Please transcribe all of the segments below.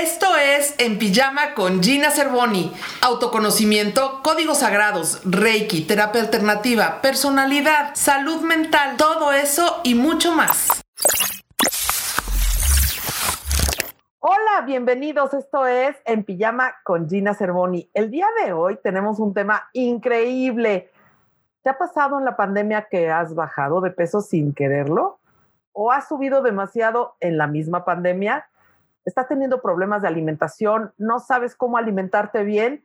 Esto es En Pijama con Gina Cervoni. Autoconocimiento, códigos sagrados, Reiki, terapia alternativa, personalidad, salud mental, todo eso y mucho más. Hola, bienvenidos. Esto es En Pijama con Gina Cervoni. El día de hoy tenemos un tema increíble. ¿Te ha pasado en la pandemia que has bajado de peso sin quererlo? ¿O has subido demasiado en la misma pandemia? Estás teniendo problemas de alimentación, no sabes cómo alimentarte bien,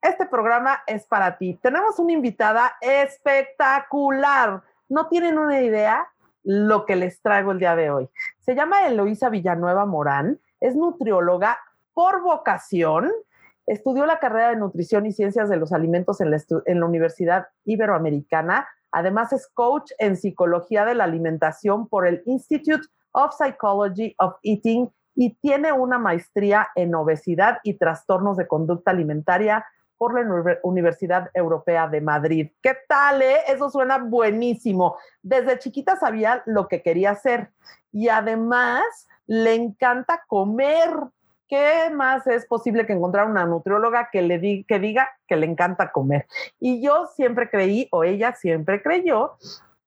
este programa es para ti. Tenemos una invitada espectacular. No tienen una idea lo que les traigo el día de hoy. Se llama Eloísa Villanueva Morán, es nutrióloga por vocación, estudió la carrera de nutrición y ciencias de los alimentos en la, en la Universidad Iberoamericana. Además es coach en psicología de la alimentación por el Institute of Psychology of Eating y tiene una maestría en obesidad y trastornos de conducta alimentaria por la Universidad Europea de Madrid. ¿Qué tal? Eh? Eso suena buenísimo. Desde chiquita sabía lo que quería hacer y además le encanta comer. ¿Qué más es posible que encontrar una nutrióloga que le que diga que le encanta comer? Y yo siempre creí, o ella siempre creyó,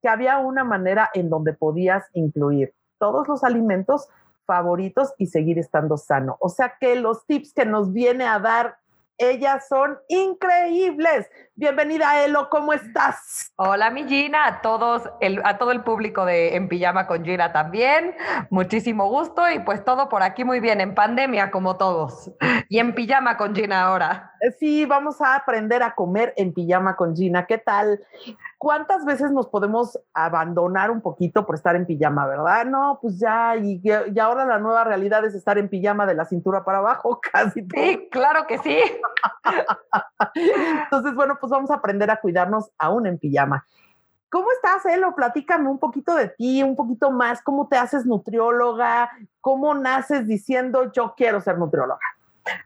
que había una manera en donde podías incluir todos los alimentos favoritos y seguir estando sano. O sea que los tips que nos viene a dar ellas son increíbles. Bienvenida, Elo, ¿cómo estás? Hola, mi Gina, a todos, el, a todo el público de En Pijama con Gina también. Muchísimo gusto y pues todo por aquí muy bien, en pandemia como todos. Y en pijama con Gina ahora. Sí, vamos a aprender a comer en pijama con Gina. ¿Qué tal? ¿Cuántas veces nos podemos abandonar un poquito por estar en pijama, verdad? No, pues ya, y, y ahora la nueva realidad es estar en pijama de la cintura para abajo, casi. Sí, claro que sí. Entonces, bueno, pues vamos a aprender a cuidarnos aún en pijama. ¿Cómo estás, Elo? Platícame un poquito de ti, un poquito más. ¿Cómo te haces nutrióloga? ¿Cómo naces diciendo yo quiero ser nutrióloga?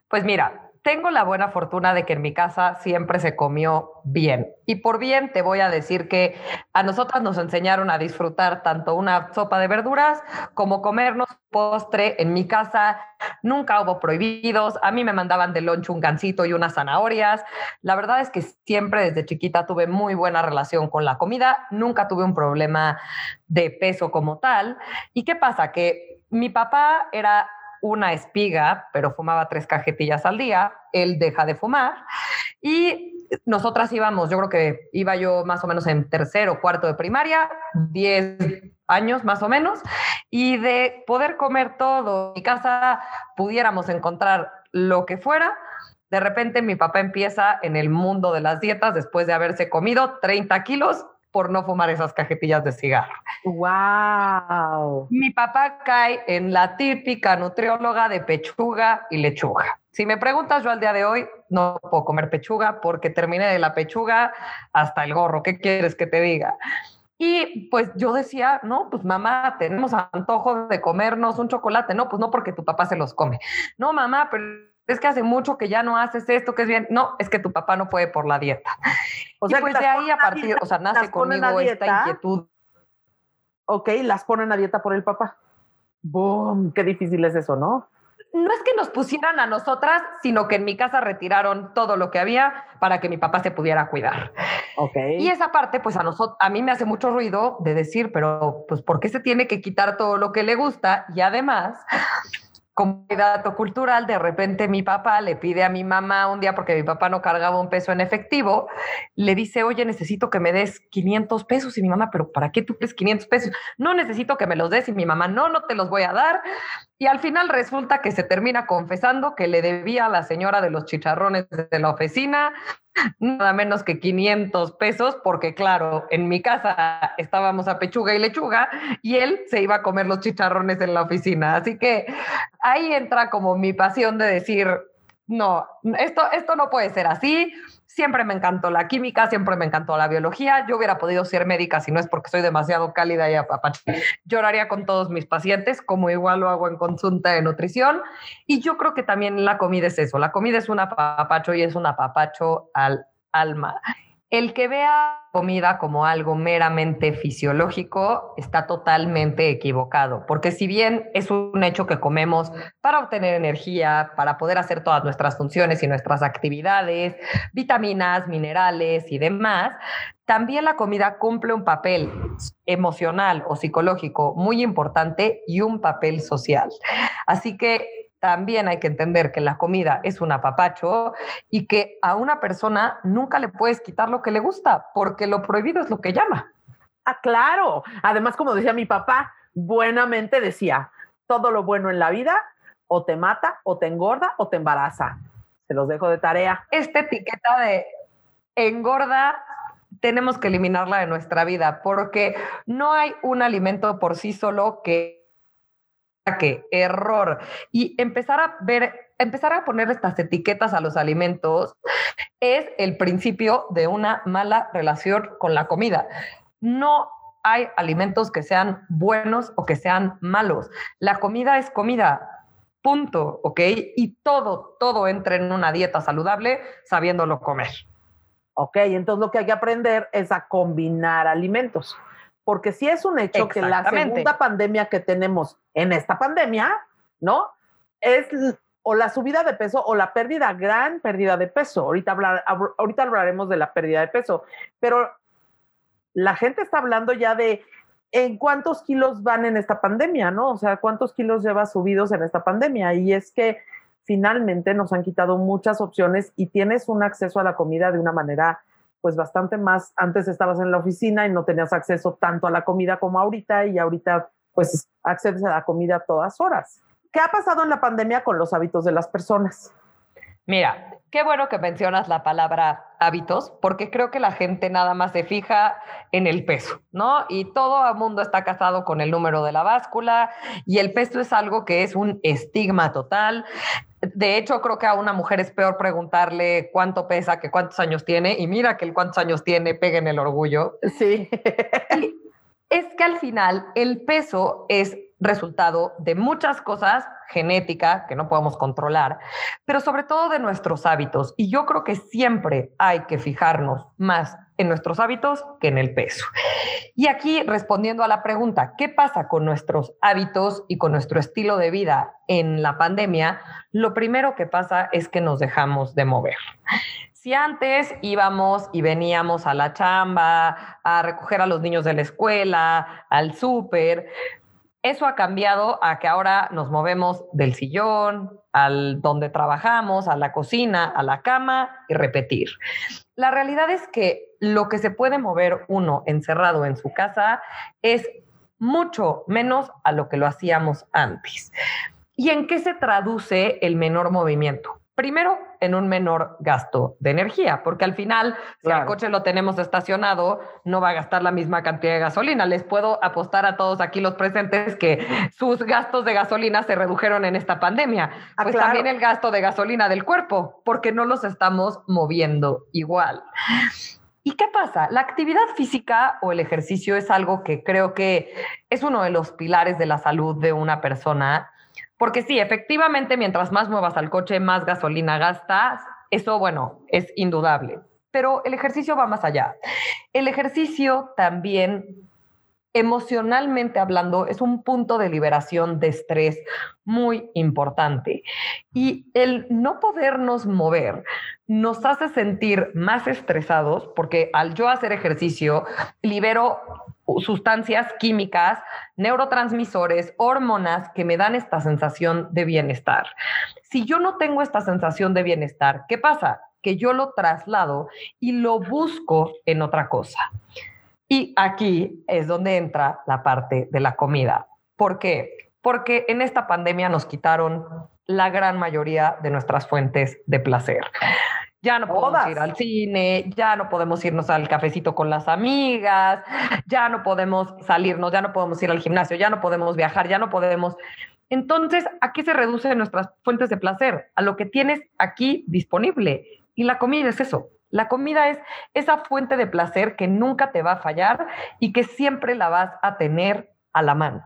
Pues mira, tengo la buena fortuna de que en mi casa siempre se comió bien. Y por bien te voy a decir que a nosotras nos enseñaron a disfrutar tanto una sopa de verduras como comernos postre. En mi casa nunca hubo prohibidos. A mí me mandaban de lunch un gansito y unas zanahorias. La verdad es que siempre desde chiquita tuve muy buena relación con la comida. Nunca tuve un problema de peso como tal. ¿Y qué pasa? Que mi papá era una espiga, pero fumaba tres cajetillas al día, él deja de fumar. Y nosotras íbamos, yo creo que iba yo más o menos en tercero, cuarto de primaria, 10 años más o menos, y de poder comer todo, en mi casa pudiéramos encontrar lo que fuera, de repente mi papá empieza en el mundo de las dietas después de haberse comido 30 kilos por no fumar esas cajetillas de cigarro. ¡Wow! Mi papá cae en la típica nutrióloga de pechuga y lechuga. Si me preguntas yo al día de hoy, no puedo comer pechuga porque terminé de la pechuga hasta el gorro. ¿Qué quieres que te diga? Y pues yo decía, no, pues mamá, tenemos antojo de comernos un chocolate. No, pues no porque tu papá se los come. No, mamá, pero es que hace mucho que ya no haces esto, que es bien. No, es que tu papá no puede por la dieta. O sea, y pues de ahí a partir, o sea, nace conmigo esta inquietud. Ok, las ponen a dieta por el papá. ¡Bum! Qué difícil es eso, ¿no? No es que nos pusieran a nosotras, sino que en mi casa retiraron todo lo que había para que mi papá se pudiera cuidar. Ok. Y esa parte, pues a nosotros, a mí me hace mucho ruido de decir, pero pues, ¿por qué se tiene que quitar todo lo que le gusta? Y además, como dato cultural, de repente mi papá le pide a mi mamá un día, porque mi papá no cargaba un peso en efectivo, le dice, oye, necesito que me des 500 pesos. Y mi mamá, pero ¿para qué tú pides 500 pesos? No necesito que me los des. Y mi mamá, no, no te los voy a dar. Y al final resulta que se termina confesando que le debía a la señora de los chicharrones de la oficina nada menos que 500 pesos, porque claro, en mi casa estábamos a pechuga y lechuga y él se iba a comer los chicharrones en la oficina. Así que ahí entra como mi pasión de decir, no, esto, esto no puede ser así. Siempre me encantó la química, siempre me encantó la biología. Yo hubiera podido ser médica si no es porque soy demasiado cálida y apapacho. Lloraría con todos mis pacientes, como igual lo hago en consulta de nutrición. Y yo creo que también la comida es eso. La comida es un apapacho y es un apapacho al alma. El que vea comida como algo meramente fisiológico está totalmente equivocado, porque si bien es un hecho que comemos para obtener energía, para poder hacer todas nuestras funciones y nuestras actividades, vitaminas, minerales y demás, también la comida cumple un papel emocional o psicológico muy importante y un papel social. Así que también hay que entender que la comida es un apapacho y que a una persona nunca le puedes quitar lo que le gusta, porque lo prohibido es lo que llama. Ah, claro. Además, como decía mi papá, buenamente decía, todo lo bueno en la vida o te mata, o te engorda, o te embaraza. Se los dejo de tarea. Esta etiqueta de engorda tenemos que eliminarla de nuestra vida porque no hay un alimento por sí solo que que error. Y empezar a ver, empezar a poner estas etiquetas a los alimentos es el principio de una mala relación con la comida. No hay alimentos que sean buenos o que sean malos. La comida es comida, punto, ¿ok? Y todo, todo entra en una dieta saludable sabiéndolo comer. Ok, entonces lo que hay que aprender es a combinar alimentos. Porque si es un hecho que la segunda pandemia que tenemos en esta pandemia, ¿no? Es o la subida de peso o la pérdida, gran pérdida de peso. Ahorita, hablar, ahorita hablaremos de la pérdida de peso, pero la gente está hablando ya de en cuántos kilos van en esta pandemia, ¿no? O sea, cuántos kilos lleva subidos en esta pandemia. Y es que finalmente nos han quitado muchas opciones y tienes un acceso a la comida de una manera pues bastante más, antes estabas en la oficina y no tenías acceso tanto a la comida como ahorita y ahorita pues accedes a la comida a todas horas. ¿Qué ha pasado en la pandemia con los hábitos de las personas? Mira, qué bueno que mencionas la palabra hábitos, porque creo que la gente nada más se fija en el peso, ¿no? Y todo el mundo está casado con el número de la báscula y el peso es algo que es un estigma total. De hecho, creo que a una mujer es peor preguntarle cuánto pesa que cuántos años tiene. Y mira que el cuántos años tiene pega en el orgullo. Sí. es que al final el peso es resultado de muchas cosas, genética, que no podemos controlar, pero sobre todo de nuestros hábitos. Y yo creo que siempre hay que fijarnos más en nuestros hábitos que en el peso. Y aquí respondiendo a la pregunta, ¿qué pasa con nuestros hábitos y con nuestro estilo de vida en la pandemia? Lo primero que pasa es que nos dejamos de mover. Si antes íbamos y veníamos a la chamba, a recoger a los niños de la escuela, al súper, eso ha cambiado a que ahora nos movemos del sillón, al donde trabajamos, a la cocina, a la cama y repetir. La realidad es que lo que se puede mover uno encerrado en su casa es mucho menos a lo que lo hacíamos antes. ¿Y en qué se traduce el menor movimiento? Primero, en un menor gasto de energía, porque al final, si el coche lo tenemos estacionado, no va a gastar la misma cantidad de gasolina. Les puedo apostar a todos aquí los presentes que sus gastos de gasolina se redujeron en esta pandemia. Ah, pues también el gasto de gasolina del cuerpo, porque no los estamos moviendo igual. ¿Y qué pasa? La actividad física o el ejercicio es algo que creo que es uno de los pilares de la salud de una persona porque sí, efectivamente, mientras más muevas al coche, más gasolina gastas. Eso, bueno, es indudable. Pero el ejercicio va más allá. El ejercicio también, emocionalmente hablando, es un punto de liberación de estrés muy importante. Y el no podernos mover nos hace sentir más estresados porque al yo hacer ejercicio libero sustancias químicas, neurotransmisores, hormonas que me dan esta sensación de bienestar. Si yo no tengo esta sensación de bienestar, ¿qué pasa? Que yo lo traslado y lo busco en otra cosa. Y aquí es donde entra la parte de la comida. ¿Por qué? Porque en esta pandemia nos quitaron la gran mayoría de nuestras fuentes de placer ya no podemos ir al cine, ya no podemos irnos al cafecito con las amigas, ya no podemos salirnos, ya no podemos ir al gimnasio, ya no podemos viajar, ya no podemos. Entonces, ¿a qué se reducen nuestras fuentes de placer? A lo que tienes aquí disponible. Y la comida es eso. La comida es esa fuente de placer que nunca te va a fallar y que siempre la vas a tener a la mano.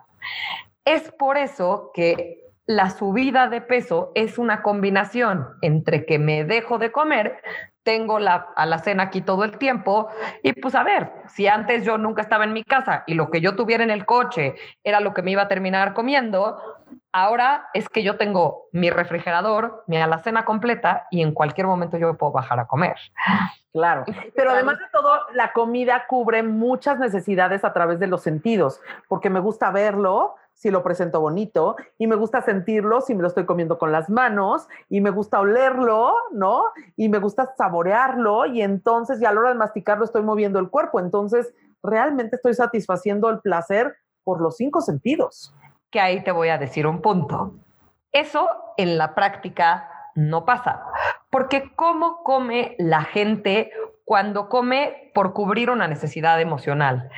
Es por eso que la subida de peso es una combinación entre que me dejo de comer, tengo la alacena aquí todo el tiempo y pues a ver, si antes yo nunca estaba en mi casa y lo que yo tuviera en el coche era lo que me iba a terminar comiendo, ahora es que yo tengo mi refrigerador, mi alacena completa y en cualquier momento yo puedo bajar a comer. Claro, pero además de todo, la comida cubre muchas necesidades a través de los sentidos, porque me gusta verlo, si lo presento bonito y me gusta sentirlo si me lo estoy comiendo con las manos y me gusta olerlo, ¿no? Y me gusta saborearlo y entonces ya a la hora de masticarlo estoy moviendo el cuerpo, entonces realmente estoy satisfaciendo el placer por los cinco sentidos. Que ahí te voy a decir un punto. Eso en la práctica no pasa, porque ¿cómo come la gente cuando come por cubrir una necesidad emocional?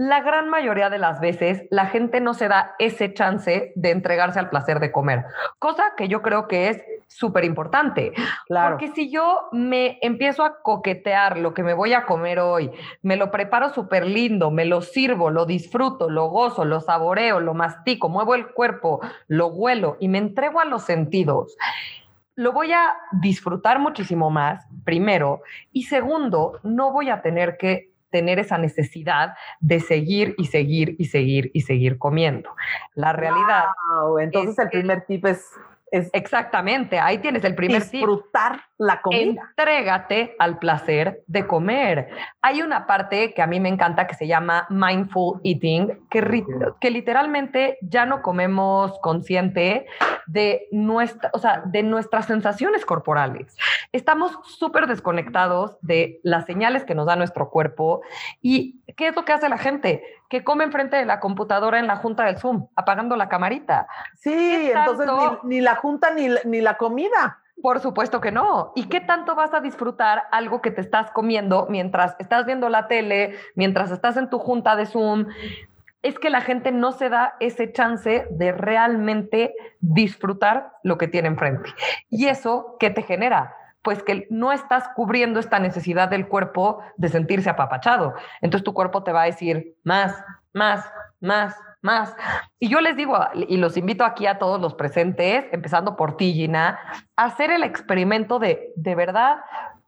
La gran mayoría de las veces la gente no se da ese chance de entregarse al placer de comer, cosa que yo creo que es súper importante. Claro. Porque si yo me empiezo a coquetear lo que me voy a comer hoy, me lo preparo súper lindo, me lo sirvo, lo disfruto, lo gozo, lo saboreo, lo mastico, muevo el cuerpo, lo huelo y me entrego a los sentidos lo voy a disfrutar muchísimo más, primero, y segundo, no voy a tener que tener esa necesidad de seguir y seguir y seguir y seguir comiendo. La realidad. Entonces el primer tip es Exactamente, ahí tienes el primer disfrutar la comida. Entrégate al placer de comer. Hay una parte que a mí me encanta que se llama mindful eating, que, que literalmente ya no comemos consciente de, nuestra, o sea, de nuestras sensaciones corporales. Estamos súper desconectados de las señales que nos da nuestro cuerpo y ¿qué es lo que hace la gente? Que come enfrente de la computadora en la junta del Zoom, apagando la camarita. Sí, entonces ni, la junta ni, ni la comida. Por supuesto que no. ¿Y qué tanto vas a disfrutar algo que te estás comiendo mientras estás viendo la tele, mientras estás en tu junta de Zoom? Es que la gente no se da ese chance de realmente disfrutar lo que tiene enfrente. ¿Y eso qué te genera? Pues que no estás cubriendo esta necesidad del cuerpo de sentirse apapachado. Entonces tu cuerpo te va a decir más, más, más, más. Y yo les digo, y los invito aquí a todos los presentes, empezando por ti, Gina, a hacer el experimento de, de verdad,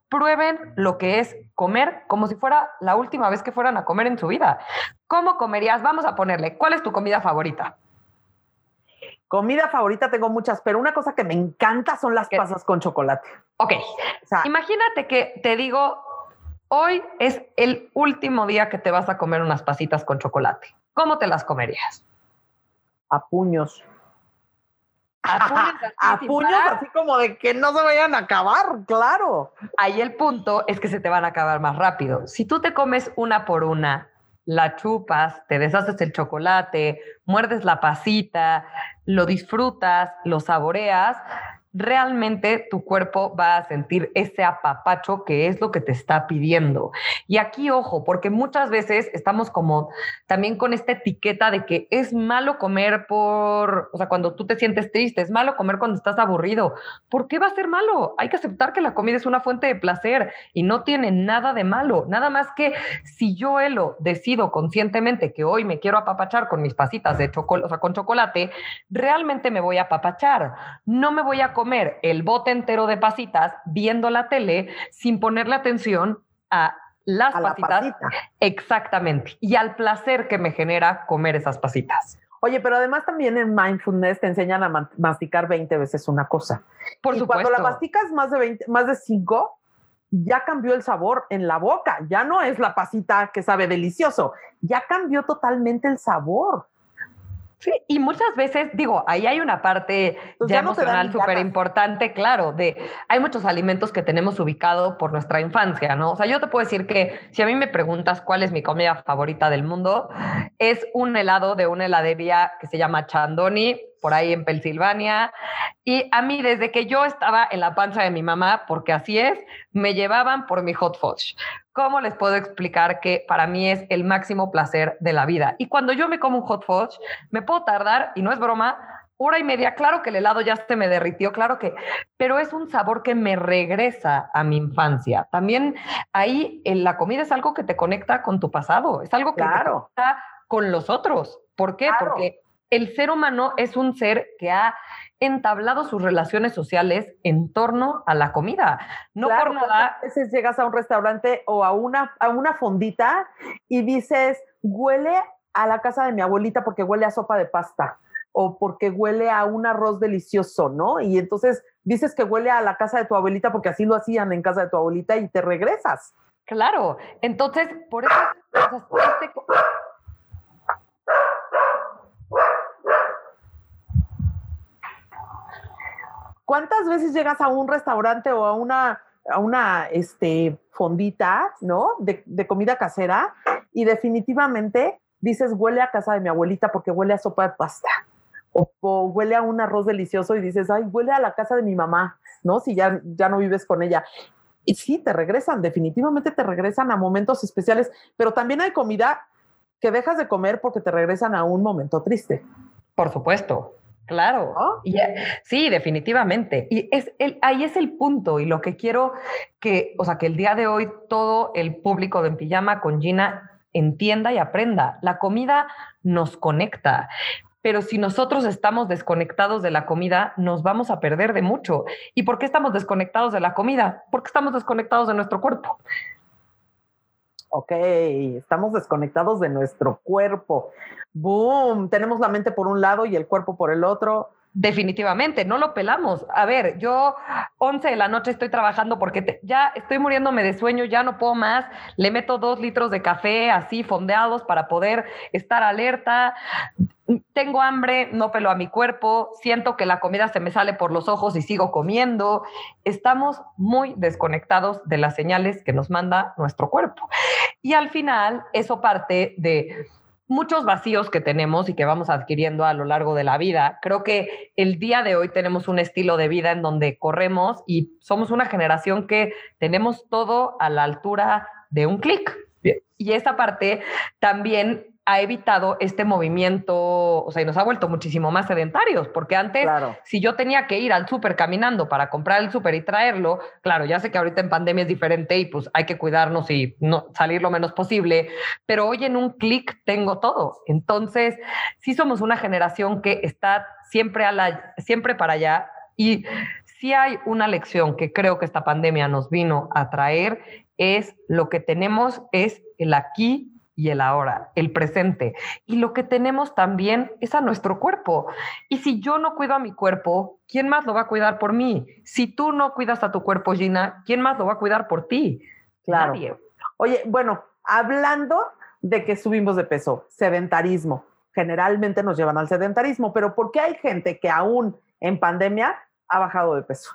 prueben lo que es comer como si fuera la última vez que fueran a comer en su vida. ¿Cómo comerías? Vamos a ponerle, ¿cuál es tu comida favorita? Comida favorita tengo muchas, pero una cosa que me encanta son las pasas con chocolate. Ok. Imagínate que te digo, hoy es el último día que te vas a comer unas pasitas con chocolate. ¿Cómo te las comerías? A puños. A puños, así, a puños así como de que no se vayan a acabar, claro. Ahí el punto es que se te van a acabar más rápido. Si tú te comes una por una la chupas, te deshaces el chocolate, muerdes la pasita, lo disfrutas, lo saboreas, realmente tu cuerpo va a sentir ese apapacho que es lo que te está pidiendo. Y aquí, ojo, porque muchas veces estamos como también con esta etiqueta de que es malo comer por, o sea, cuando tú te sientes triste, es malo comer cuando estás aburrido. ¿Por qué va a ser malo? Hay que aceptar que la comida es una fuente de placer y no tiene nada de malo. Nada más que si yo, Elo, decido conscientemente que hoy me quiero apapachar con mis pasitas de chocolate, o sea, con chocolate, realmente me voy a apapachar. No me voy a comer el bote entero de pasitas viendo la tele sin ponerle atención a las pasitas. Exactamente. Y al placer que me genera comer esas pasitas. Oye, pero además también en mindfulness te enseñan a masticar 20 veces una cosa. Por y Cuando la masticas más de 20, más de 5, ya cambió el sabor en la boca. Ya no es la pasita que sabe delicioso. Ya cambió totalmente el sabor. Sí, y muchas veces, digo, ahí hay una parte pues ya, emocional súper importante, claro, de hay muchos alimentos que tenemos ubicado por nuestra infancia, ¿no? O sea, yo te puedo decir que si a mí me preguntas cuál es mi comida favorita del mundo, es un helado de una heladería que se llama Chandoni, por ahí en Pensilvania. Y a mí, desde que yo estaba en la panza de mi mamá, porque así es, me llevaban por mi hot fudge. ¿Cómo les puedo explicar que para mí es el máximo placer de la vida? Y cuando yo me como un hot fudge, me puedo tardar, y no es broma, hora y media. Claro que el helado ya se me derritió, claro que, pero es un sabor que me regresa a mi infancia. También ahí en la comida es algo que te conecta con tu pasado, es algo que te conecta con los otros. ¿Por qué? Porque el ser humano es un ser que ha entablado sus relaciones sociales en torno a la comida. No por nada. A veces llegas a un restaurante o a una, a una fondita y dices, huele a la casa de mi abuelita porque huele a sopa de pasta o porque huele a un arroz delicioso, ¿no? Y entonces dices que huele a la casa de tu abuelita porque así lo hacían en casa de tu abuelita y te regresas. Claro, entonces por eso este ¿Cuántas veces llegas a un restaurante o a una, a una este, fondita, ¿no? De, comida casera y definitivamente dices, huele a casa de mi abuelita porque huele a sopa de pasta. O, huele a un arroz delicioso y dices, ay, huele a la casa de mi mamá, ¿no? Si ya, ya no vives con ella. Y sí, te regresan, definitivamente te regresan a momentos especiales, pero también hay comida que dejas de comer porque te regresan a un momento triste. Por supuesto. Claro. Sí, definitivamente. Y es el, ahí es el punto y lo que quiero que, o sea, que el día de hoy todo el público de En Pijama con Gina entienda y aprenda. La comida nos conecta, pero si nosotros estamos desconectados de la comida, nos vamos a perder de mucho. ¿Y por qué estamos desconectados de la comida? Porque estamos desconectados de nuestro cuerpo. Ok, estamos desconectados de nuestro cuerpo. Boom, tenemos la mente por un lado y el cuerpo por el otro. Definitivamente, no lo pelamos. A ver, yo 11 de la noche estoy trabajando porque ya estoy muriéndome de sueño, ya no puedo más. Le meto dos litros de café así fondeados para poder estar alerta. Tengo hambre, no pelo a mi cuerpo, siento que la comida se me sale por los ojos y sigo comiendo. Estamos muy desconectados de las señales que nos manda nuestro cuerpo. Y al final, eso parte de muchos vacíos que tenemos y que vamos adquiriendo a lo largo de la vida. Creo que el día de hoy tenemos un estilo de vida en donde corremos y somos una generación que tenemos todo a la altura de un clic. Y esta parte también ha evitado este movimiento, o sea, y nos ha vuelto muchísimo más sedentarios, porque antes, si yo tenía que ir al súper caminando para comprar el súper y traerlo, claro, ya sé que ahorita en pandemia es diferente y pues hay que cuidarnos y no salir lo menos posible, pero hoy en un clic tengo todo. Entonces, sí somos una generación que está siempre, a la, siempre para allá y si hay una lección que creo que esta pandemia nos vino a traer, es lo que tenemos es el aquí y el ahora, el presente. Y lo que tenemos también es a nuestro cuerpo. Y si yo no cuido a mi cuerpo, ¿quién más lo va a cuidar por mí? Si tú no cuidas a tu cuerpo, Gina, ¿quién más lo va a cuidar por ti? Claro. Oye, bueno, hablando de que subimos de peso, sedentarismo, generalmente nos llevan al sedentarismo, pero ¿por qué hay gente que aún en pandemia ha bajado de peso?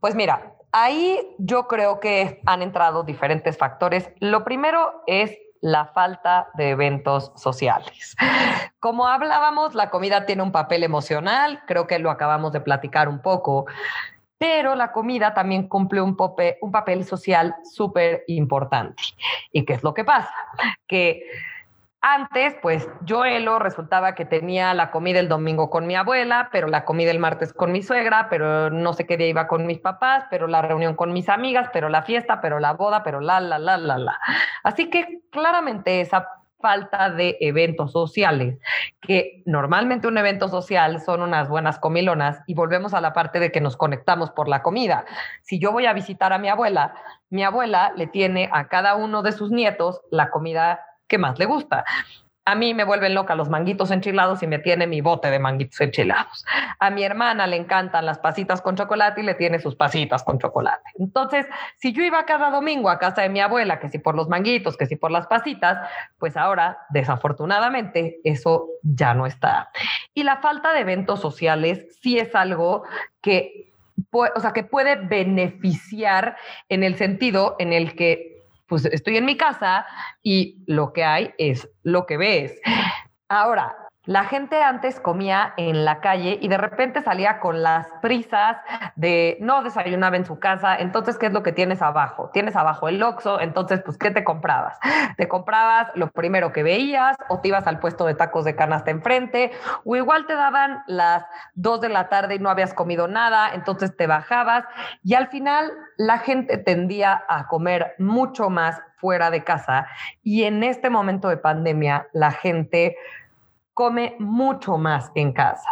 Pues mira, ahí yo creo que han entrado diferentes factores. Lo primero es la falta de eventos sociales. Como hablábamos, la comida tiene un papel emocional, creo que lo acabamos de platicar un poco, pero la comida también cumple un, un papel social súper importante. ¿Y qué es lo que pasa? Que antes, pues yo Elo resultaba que tenía la comida el domingo con mi abuela, pero la comida el martes con mi suegra, pero no sé qué día iba con mis papás, pero la reunión con mis amigas, pero la fiesta, pero la boda, pero la, la, la, la, la. Así que claramente esa falta de eventos sociales, que normalmente un evento social son unas buenas comilonas y volvemos a la parte de que nos conectamos por la comida. Si yo voy a visitar a mi abuela, mi abuela le tiene a cada uno de sus nietos la comida ¿Qué más le gusta. A mí me vuelven loca los manguitos enchilados y me tiene mi bote de manguitos enchilados. A mi hermana le encantan las pasitas con chocolate y le tiene sus pasitas con chocolate. Entonces, si yo iba cada domingo a casa de mi abuela, que si por los manguitos, que si por las pasitas, pues ahora, desafortunadamente, eso ya no está. Y la falta de eventos sociales sí es algo que, o sea, que puede beneficiar en el sentido en el que pues estoy en mi casa y lo que hay es lo que ves. Ahora, la gente antes comía en la calle y de repente salía con las prisas de no desayunaba en su casa. Entonces, ¿qué es lo que tienes abajo? Tienes abajo el Oxxo, entonces, pues, ¿qué te comprabas? Te comprabas lo primero que veías o te ibas al puesto de tacos de canasta enfrente o igual te daban las dos de la tarde y no habías comido nada, entonces te bajabas y al final la gente tendía a comer mucho más fuera de casa y en este momento de pandemia la gente come mucho más en casa.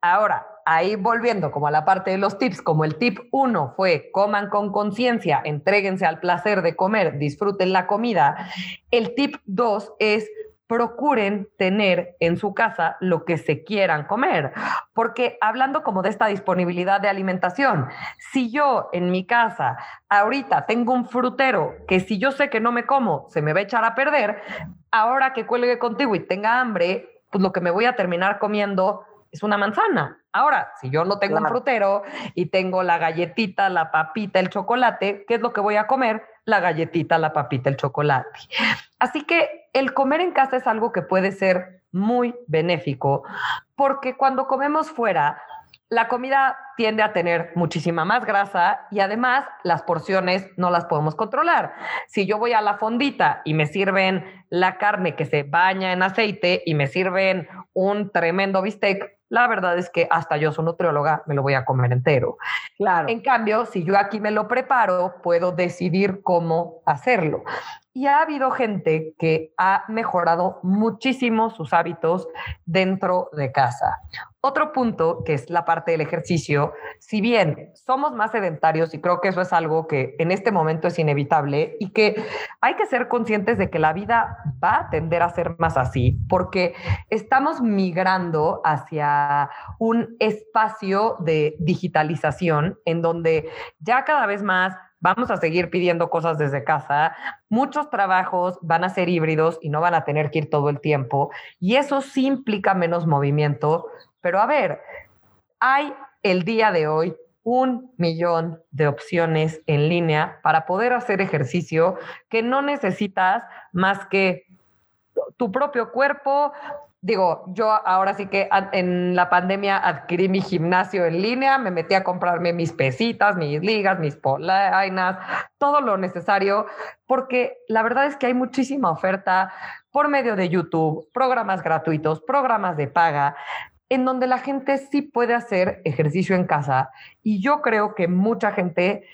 Ahora, ahí volviendo como a la parte de los tips, como el tip uno fue coman con conciencia, entréguense al placer de comer, disfruten la comida. El tip dos es procuren tener en su casa lo que se quieran comer. Porque hablando como de esta disponibilidad de alimentación, si yo en mi casa ahorita tengo un frutero que si yo sé que no me como, se me va a echar a perder, ahora que cuelgue contigo y tenga hambre, pues lo que me voy a terminar comiendo es una manzana. Ahora, si yo no tengo un frutero y tengo la galletita, la papita, el chocolate, ¿qué es lo que voy a comer? La galletita, la papita, el chocolate. Así que el comer en casa es algo que puede ser muy benéfico porque cuando comemos fuera, la comida tiende a tener muchísima más grasa y además las porciones no las podemos controlar. Si yo voy a la fondita y me sirven la carne que se baña en aceite y me sirven un tremendo bistec, la verdad es que hasta yo, soy nutrióloga, me lo voy a comer entero. Claro. En cambio, si yo aquí me lo preparo, puedo decidir cómo hacerlo. Y ha habido gente que ha mejorado muchísimo sus hábitos dentro de casa. Otro punto, que es la parte del ejercicio, si bien somos más sedentarios, y creo que eso es algo que en este momento es inevitable, y que hay que ser conscientes de que la vida va a tender a ser más así, porque estamos migrando hacia un espacio de digitalización en donde ya cada vez más vamos a seguir pidiendo cosas desde casa, muchos trabajos van a ser híbridos y no van a tener que ir todo el tiempo, y eso sí implica menos movimiento, pero a ver, hay el día de hoy un millón de opciones en línea para poder hacer ejercicio que no necesitas más que tu propio cuerpo, digo, yo ahora sí que en la pandemia adquirí mi gimnasio en línea, me metí a comprarme mis pesitas, mis ligas, mis polainas, todo lo necesario, porque la verdad es que hay muchísima oferta por medio de YouTube, programas gratuitos, programas de paga en donde la gente sí puede hacer ejercicio en casa. Y yo creo que mucha gente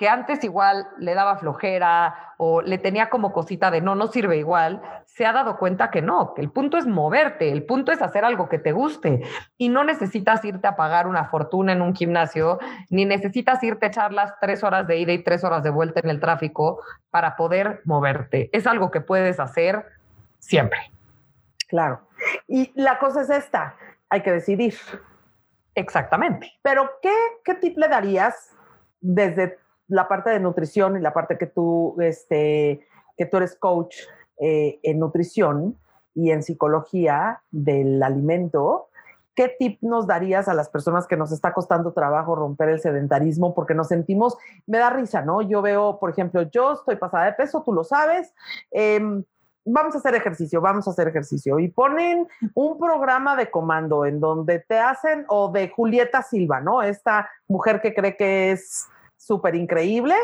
que antes igual le daba flojera o le tenía como cosita de no, no sirve igual, se ha dado cuenta que no, que el punto es moverte, el punto es hacer algo que te guste y no necesitas irte a pagar una fortuna en un gimnasio, ni necesitas irte a echar las tres horas de ida y tres horas de vuelta en el tráfico para poder moverte. Es algo que puedes hacer siempre. Claro. Y la cosa es esta, hay que decidir. Exactamente. Pero, ¿qué, qué tip le darías desde la parte de nutrición y la parte que tú, este, que tú eres coach eh, en nutrición y en psicología del alimento, ¿qué tip nos darías a las personas que nos está costando trabajo romper el sedentarismo? Porque nos sentimos, me da risa, ¿no? Yo veo, por ejemplo, yo estoy pasada de peso, tú lo sabes. Em, vamos a hacer ejercicio, vamos a hacer ejercicio. Y ponen un programa de comando en donde te hacen, o de Julieta Silva, ¿no? Esta mujer que cree que es súper increíble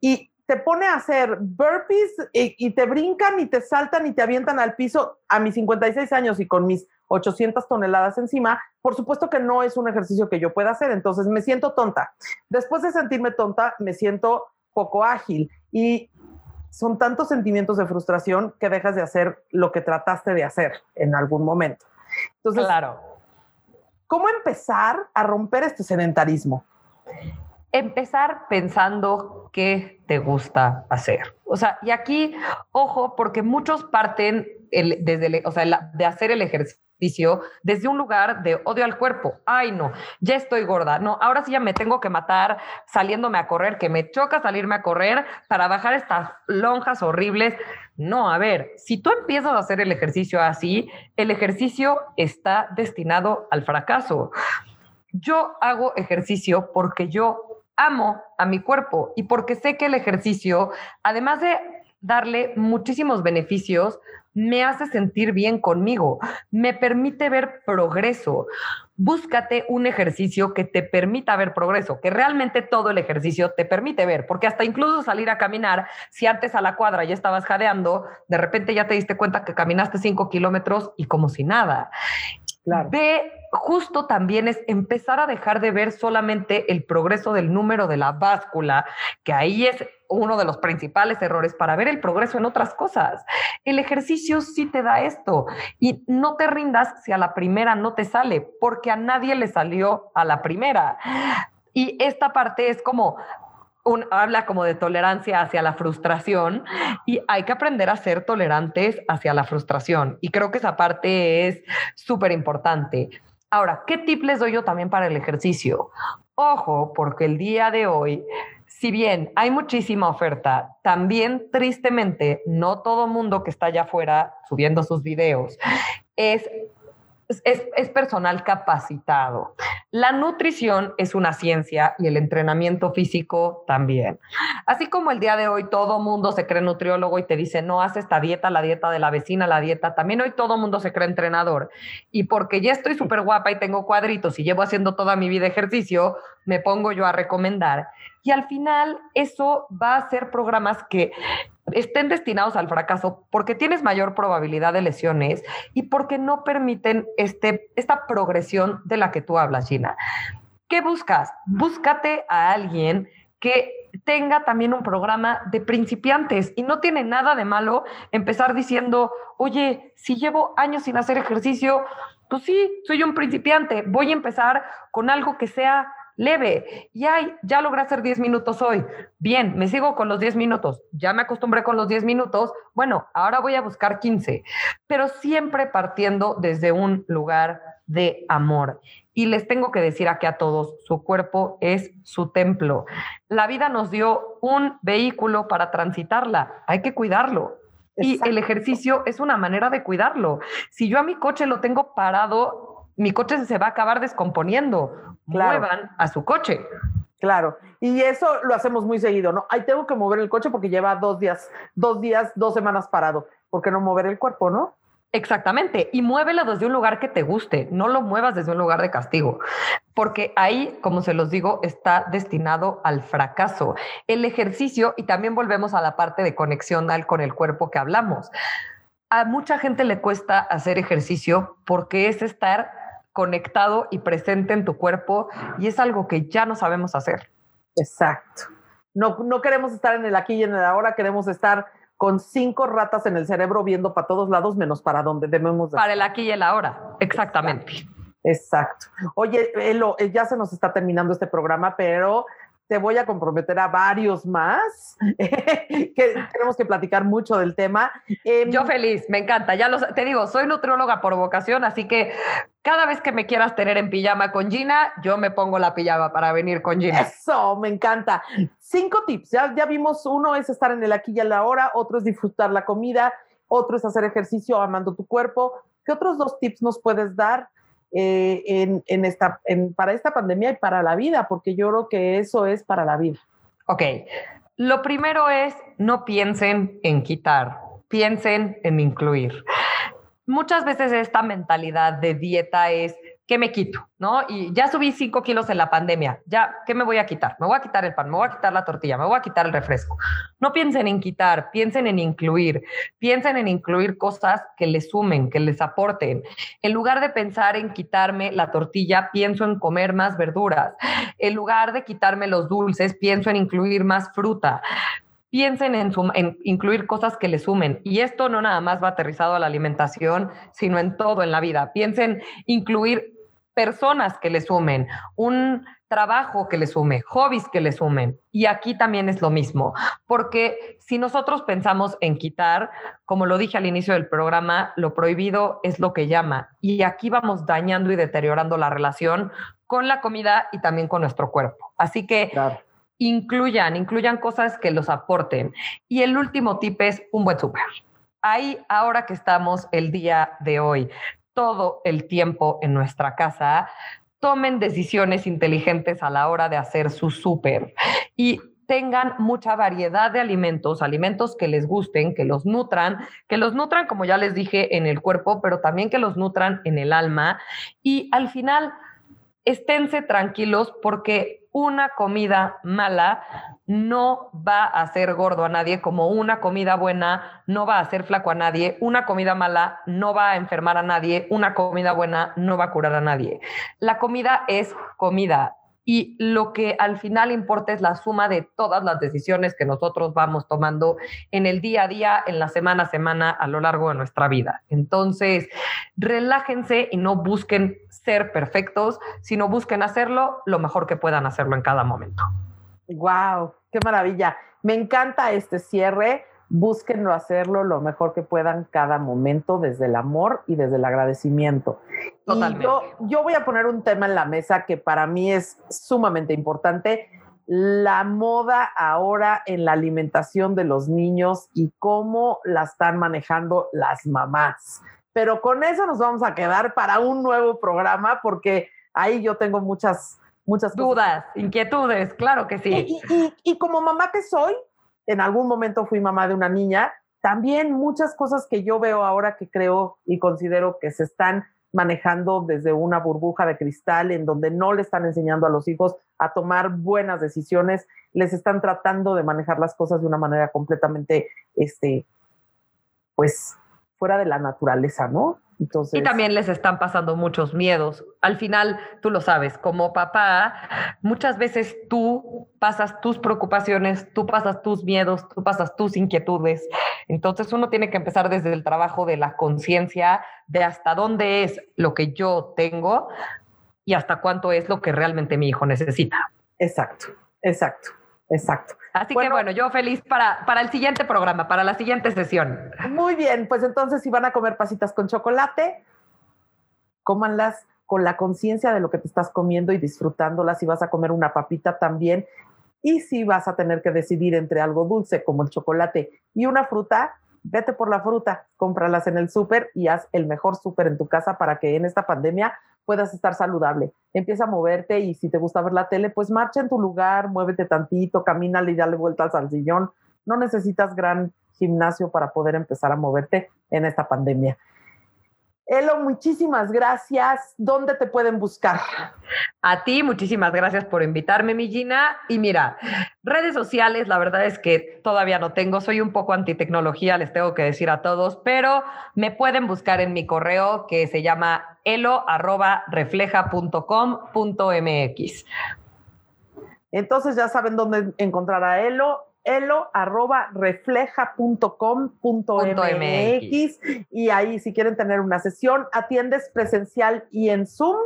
y te pone a hacer burpees y, te brincan y te saltan y te avientan al piso a mis 56 años y con mis 800 toneladas encima, por supuesto que no es un ejercicio que yo pueda hacer, entonces me siento tonta. Después de sentirme tonta, me siento poco ágil y son tantos sentimientos de frustración que dejas de hacer lo que trataste de hacer en algún momento. Entonces, claro. ¿cómo empezar a romper este sedentarismo? Empezar pensando qué te gusta hacer. O sea, y aquí, ojo, porque muchos parten desde, o sea, de hacer el ejercicio desde un lugar de odio al cuerpo. Ay, no, ya estoy gorda. No, ahora sí ya me tengo que matar saliéndome a correr, que me choca salirme a correr para bajar estas lonjas horribles. No, a ver, si tú empiezas a hacer el ejercicio así, el ejercicio está destinado al fracaso. Yo hago ejercicio porque yo amo a mi cuerpo y porque sé que el ejercicio, además de darle muchísimos beneficios, me hace sentir bien conmigo, me permite ver progreso. Búscate un ejercicio que te permita ver progreso, que realmente todo el ejercicio te permite ver, porque hasta incluso salir a caminar, si antes a la cuadra ya estabas jadeando, de repente ya te diste cuenta que caminaste cinco kilómetros y como si nada. Ve justo también es empezar a dejar de ver solamente el progreso del número de la báscula, que ahí es uno de los principales errores para ver el progreso en otras cosas. El ejercicio sí te da esto y no te rindas si a la primera no te sale, porque a nadie le salió a la primera. Y esta parte es como, un, habla como de tolerancia hacia la frustración y hay que aprender a ser tolerantes hacia la frustración. Y creo que esa parte es súper importante. Ahora, ¿qué tip les doy yo también para el ejercicio? Ojo, porque el día de hoy si bien hay muchísima oferta, también tristemente no todo mundo que está allá afuera subiendo sus videos es es, personal capacitado. La nutrición es una ciencia y el entrenamiento físico también. Así como el día de hoy todo mundo se cree nutriólogo y te dice, no, haz esta dieta, la dieta de la vecina, la dieta, también hoy todo mundo se cree entrenador. Y porque ya estoy súper guapa y tengo cuadritos y llevo haciendo toda mi vida ejercicio, me pongo yo a recomendar. Y al final eso va a ser programas que estén destinados al fracaso porque tienes mayor probabilidad de lesiones y porque no permiten este, esta progresión de la que tú hablas, Gina. ¿Qué buscas? Búscate a alguien que tenga también un programa de principiantes y no tiene nada de malo empezar diciendo, oye, si llevo años sin hacer ejercicio, pues sí, soy un principiante, voy a empezar con algo que sea leve. Y ay, ya logré hacer 10 minutos hoy. Bien, me sigo con los 10 minutos. Ya me acostumbré con los 10 minutos. Bueno, ahora voy a buscar 15, pero siempre partiendo desde un lugar de amor. Y les tengo que decir aquí a todos, su cuerpo es su templo. La vida nos dio un vehículo para transitarla. Hay que cuidarlo. Y el ejercicio es una manera de cuidarlo. Si yo a mi coche lo tengo parado mi coche se va a acabar descomponiendo. Muevan a su coche. Claro, y eso lo hacemos muy seguido, ¿no? Ahí tengo que mover el coche porque lleva dos días, dos días, dos semanas parado. ¿Por qué no mover el cuerpo, no? Exactamente, y muévelo desde un lugar que te guste, no lo muevas desde un lugar de castigo, porque ahí, como se los digo, está destinado al fracaso. El ejercicio, y también volvemos a la parte de conexión con el cuerpo que hablamos. A mucha gente le cuesta hacer ejercicio porque es estar conectado y presente en tu cuerpo y es algo que ya no sabemos hacer. Exacto. No, no queremos estar en el aquí y en el ahora, queremos estar con cinco ratas en el cerebro viendo para todos lados menos para donde debemos. Para el aquí y el ahora, exactamente. Exacto. Oye, eh, ya se nos está terminando este programa, pero te voy a comprometer a varios más, que tenemos que platicar mucho del tema. Em, Yo feliz, me encanta. Ya te digo, soy nutrióloga por vocación, así que cada vez que me quieras tener en pijama con Gina, yo me pongo la pijama para venir con Gina. Eso, me encanta. Cinco tips. Ya, ya vimos, uno es estar en el aquí y en la hora, otro es disfrutar la comida, otro es hacer ejercicio amando tu cuerpo. ¿Qué otros dos tips nos puedes dar? Eh, en, esta, para esta pandemia y para la vida, porque yo creo que eso es para la vida. Ok, lo primero es no piensen en quitar, piensen en incluir. Muchas veces esta mentalidad de dieta es ¿qué me quito? ¿No? Y ya subí cinco kilos en la pandemia, ya, ¿qué me voy a quitar? Me voy a quitar el pan, me voy a quitar la tortilla, me voy a quitar el refresco. No piensen en quitar, piensen en incluir, piensen en incluir cosas que les sumen, que les aporten. En lugar de pensar en quitarme la tortilla, pienso en comer más verduras. En lugar de quitarme los dulces, pienso en incluir más fruta piensen en, incluir cosas que le sumen. Y esto no nada más va aterrizado a la alimentación, sino en todo en la vida. Piensen incluir personas que le sumen, un trabajo que le sume, hobbies que le sumen. Y aquí también es lo mismo, porque si nosotros pensamos en quitar, como lo dije al inicio del programa, lo prohibido es lo que llama. Y aquí vamos dañando y deteriorando la relación con la comida y también con nuestro cuerpo. Así que incluyan, incluyan cosas que los aporten. Y el último tip es un buen súper. Ahí, ahora que estamos el día de hoy, todo el tiempo en nuestra casa, tomen decisiones inteligentes a la hora de hacer su súper y tengan mucha variedad de alimentos, alimentos que les gusten, que los nutran, que los nutran, como ya les dije, en el cuerpo, pero también que los nutran en el alma. Y al final, esténse tranquilos porque una comida mala no va a hacer gordo a nadie, como una comida buena no va a hacer flaco a nadie, una comida mala no va a enfermar a nadie, una comida buena no va a curar a nadie. La comida es comida y lo que al final importa es la suma de todas las decisiones que nosotros vamos tomando en el día a día, en la semana a semana, a lo largo de nuestra vida. Entonces, relájense y no busquen ser perfectos, sino busquen hacerlo lo mejor que puedan hacerlo en cada momento. Wow, qué maravilla. Me encanta este cierre. Búsquenlo hacerlo lo mejor que puedan cada momento desde el amor y desde el agradecimiento. Totalmente. yo, yo voy a poner un tema en la mesa que para mí es sumamente importante la moda ahora en la alimentación de los niños y cómo la están manejando las mamás. Pero con eso nos vamos a quedar para un nuevo programa porque ahí yo tengo muchas, muchas dudas, inquietudes, claro que sí. Y, como mamá que soy, en algún momento fui mamá de una niña, también muchas cosas que yo veo ahora que creo y considero que se están manejando desde una burbuja de cristal en donde no le están enseñando a los hijos a tomar buenas decisiones, les están tratando de manejar las cosas de una manera completamente, este, pues, fuera de la naturaleza, ¿no? Y también les están pasando muchos miedos. Al final, tú lo sabes, como papá, muchas veces tú pasas tus preocupaciones, tú pasas tus miedos, tú pasas tus inquietudes. Entonces uno tiene que empezar desde el trabajo de la conciencia de hasta dónde es lo que yo tengo y hasta cuánto es lo que realmente mi hijo necesita. Exacto, exacto. Exacto. Así que bueno, yo feliz para, para el siguiente programa, para la siguiente sesión. Muy bien, pues entonces si van a comer pasitas con chocolate, cómanlas con la conciencia de lo que te estás comiendo y disfrutándolas. Si vas a comer una papita también. Y si vas a tener que decidir entre algo dulce como el chocolate y una fruta, vete por la fruta, cómpralas en el súper y haz el mejor súper en tu casa para que en esta pandemia puedas estar saludable. Empieza a moverte y si te gusta ver la tele, pues marcha en tu lugar, muévete tantito, camina y dale vueltas al sillón. No necesitas gran gimnasio para poder empezar a moverte en esta pandemia. Elo, muchísimas gracias. ¿Dónde te pueden buscar? A ti, muchísimas gracias por invitarme, mi Gina. Y mira, redes sociales, la verdad es que todavía no tengo, soy un poco antitecnología, les tengo que decir a todos, pero me pueden buscar en mi correo que se llama elo.refleja.com.mx. Entonces ya saben dónde encontrar a Elo elo arroba refleja.com.mx y ahí si quieren tener una sesión, atiendes presencial y en Zoom.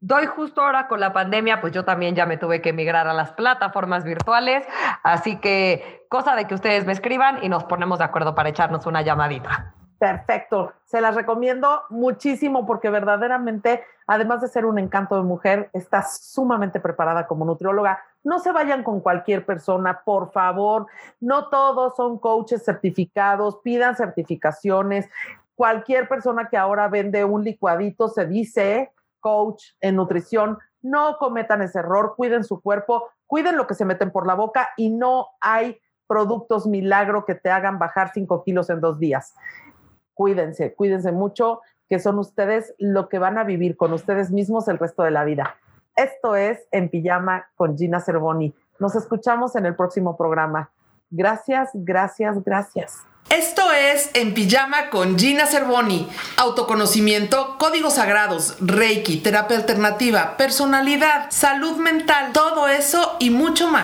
Doy justo ahora con la pandemia, pues yo también ya me tuve que migrar a las plataformas virtuales, así que cosa de que ustedes me escriban y nos ponemos de acuerdo para echarnos una llamadita. Perfecto, se las recomiendo muchísimo porque verdaderamente, además de ser un encanto de mujer, está sumamente preparada como nutrióloga. No se vayan con cualquier persona, por favor. No todos son coaches certificados, pidan certificaciones. Cualquier persona que ahora vende un licuadito se dice coach en nutrición. No cometan ese error, cuiden su cuerpo, cuiden lo que se meten por la boca y no hay productos milagro que te hagan bajar 5 kilos en dos días cuídense, cuídense mucho, que son ustedes lo que van a vivir con ustedes mismos el resto de la vida. Esto es En Pijama con Gina Cervoni. Nos escuchamos en el próximo programa. Gracias, gracias, gracias. Esto es En Pijama con Gina Cervoni. Autoconocimiento, códigos sagrados, Reiki, terapia alternativa, personalidad, salud mental, todo eso y mucho más.